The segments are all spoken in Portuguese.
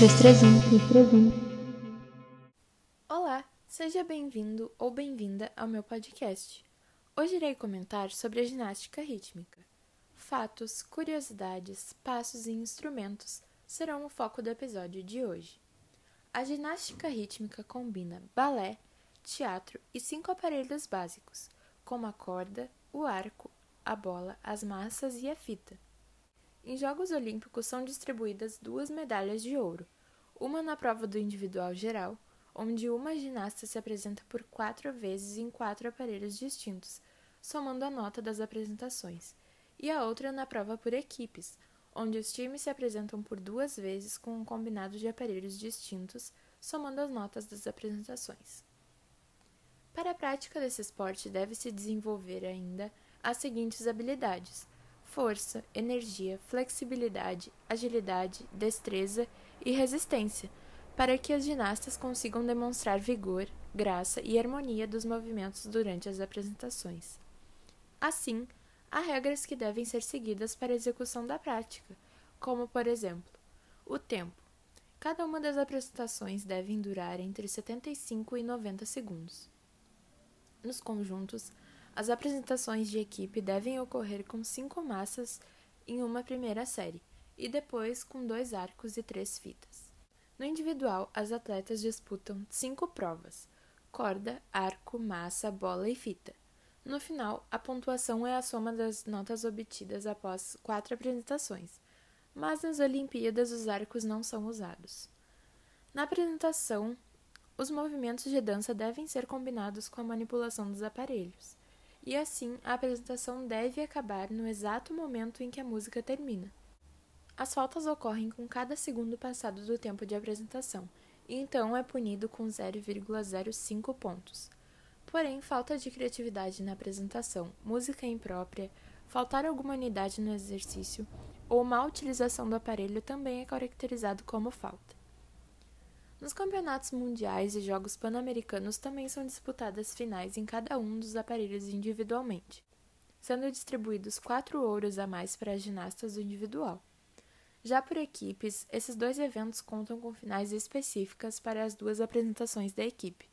3-1. Olá, seja bem-vindo ou bem-vinda ao meu podcast. Hoje irei comentar sobre a ginástica rítmica. Fatos, curiosidades, passos e instrumentos serão o foco do episódio de hoje. A ginástica rítmica combina balé, teatro e cinco aparelhos básicos, como a corda, o arco, a bola, as massas e a fita. Em Jogos Olímpicos são distribuídas duas medalhas de ouro, uma na prova do individual geral, onde uma ginasta se apresenta por quatro vezes em quatro aparelhos distintos, somando a nota das apresentações, e a outra na prova por equipes, onde os times se apresentam por duas vezes com um combinado de aparelhos distintos, somando as notas das apresentações. Para a prática desse esporte, deve-se desenvolver ainda as seguintes habilidades: força, energia, flexibilidade, agilidade, destreza e resistência, para que as ginastas consigam demonstrar vigor, graça e harmonia dos movimentos durante as apresentações. Assim, há regras que devem ser seguidas para a execução da prática, como, por exemplo, o tempo. Cada uma das apresentações deve durar entre 75 e 90 segundos. Nos conjuntos, as apresentações de equipe devem ocorrer com cinco massas em uma primeira série e depois com dois arcos e três fitas. No individual, as atletas disputam cinco provas: corda, arco, massa, bola e fita. No final, a pontuação é a soma das notas obtidas após quatro apresentações, mas nas Olimpíadas os arcos não são usados. Na apresentação, os movimentos de dança devem ser combinados com a manipulação dos aparelhos e assim a apresentação deve acabar no exato momento em que a música termina. As faltas ocorrem com cada segundo passado do tempo de apresentação, e então é punido com 0,05 pontos. Porém, falta de criatividade na apresentação, música imprópria, faltar alguma unidade no exercício ou má utilização do aparelho também é caracterizado como falta. Nos campeonatos mundiais e jogos pan-americanos também são disputadas finais em cada um dos aparelhos individualmente, sendo distribuídos quatro ouros a mais para as ginastas do individual. Já por equipes, esses dois eventos contam com finais específicas para as duas apresentações da equipe,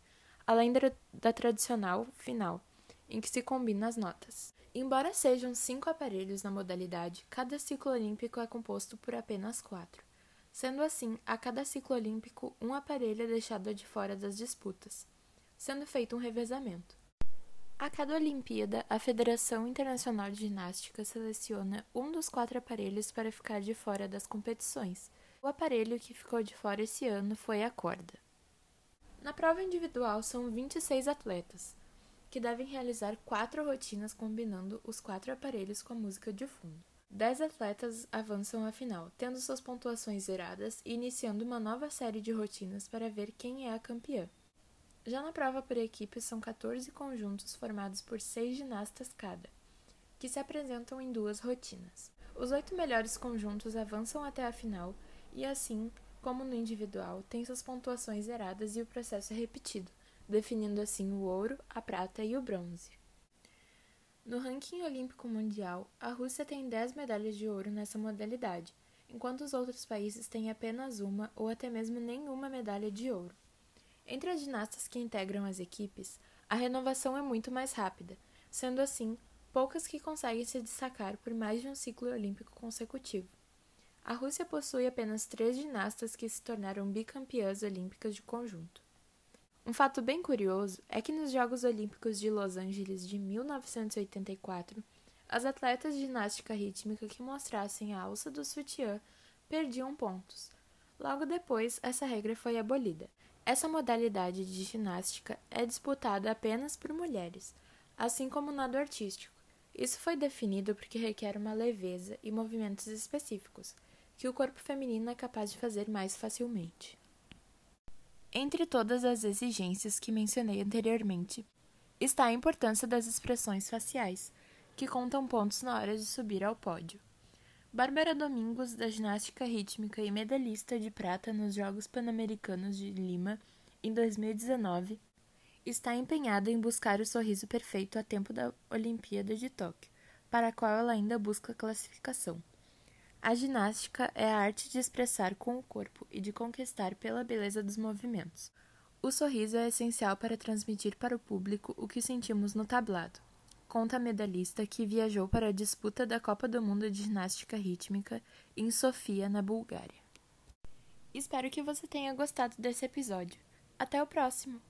além da, tradicional final, em que se combinam as notas. Embora sejam cinco aparelhos na modalidade, cada ciclo olímpico é composto por apenas quatro. Sendo assim, a cada ciclo olímpico, um aparelho é deixado de fora das disputas, sendo feito um revezamento. A cada Olimpíada, a Federação Internacional de Ginástica seleciona um dos quatro aparelhos para ficar de fora das competições. O aparelho que ficou de fora esse ano foi a corda. Na prova individual, são 26 atletas, que devem realizar quatro rotinas combinando os quatro aparelhos com a música de fundo. Dez atletas avançam à final, tendo suas pontuações zeradas e iniciando uma nova série de rotinas para ver quem é a campeã. Já na prova por equipe, são 14 conjuntos formados por seis ginastas cada, que se apresentam em duas rotinas. Os oito melhores conjuntos avançam até a final e, assim como no individual, têm suas pontuações zeradas e o processo é repetido, definindo assim o ouro, a prata e o bronze. No ranking olímpico mundial, a Rússia tem 10 medalhas de ouro nessa modalidade, enquanto os outros países têm apenas uma ou até mesmo nenhuma medalha de ouro. Entre as ginastas que integram as equipes, a renovação é muito mais rápida, sendo assim poucas que conseguem se destacar por mais de um ciclo olímpico consecutivo. A Rússia possui apenas três ginastas que se tornaram bicampeãs olímpicas de conjunto. Um fato bem curioso é que nos Jogos Olímpicos de Los Angeles de 1984, as atletas de ginástica rítmica que mostrassem a alça do sutiã perdiam pontos. Logo depois, essa regra foi abolida. Essa modalidade de ginástica é disputada apenas por mulheres, assim como o nado artístico. Isso foi definido porque requer uma leveza e movimentos específicos, que o corpo feminino é capaz de fazer mais facilmente. Entre todas as exigências que mencionei anteriormente, está a importância das expressões faciais, que contam pontos na hora de subir ao pódio. Bárbara Domingos, da ginástica rítmica e medalhista de prata nos Jogos Pan-Americanos de Lima em 2019, está empenhada em buscar o sorriso perfeito a tempo da Olimpíada de Tóquio, para a qual ela ainda busca classificação. A ginástica é a arte de expressar com o corpo e de conquistar pela beleza dos movimentos. O sorriso é essencial para transmitir para o público o que sentimos no tablado. Conta a medalhista que viajou para a disputa da Copa do Mundo de Ginástica Rítmica em Sofia, na Bulgária. Espero que você tenha gostado desse episódio. Até o próximo!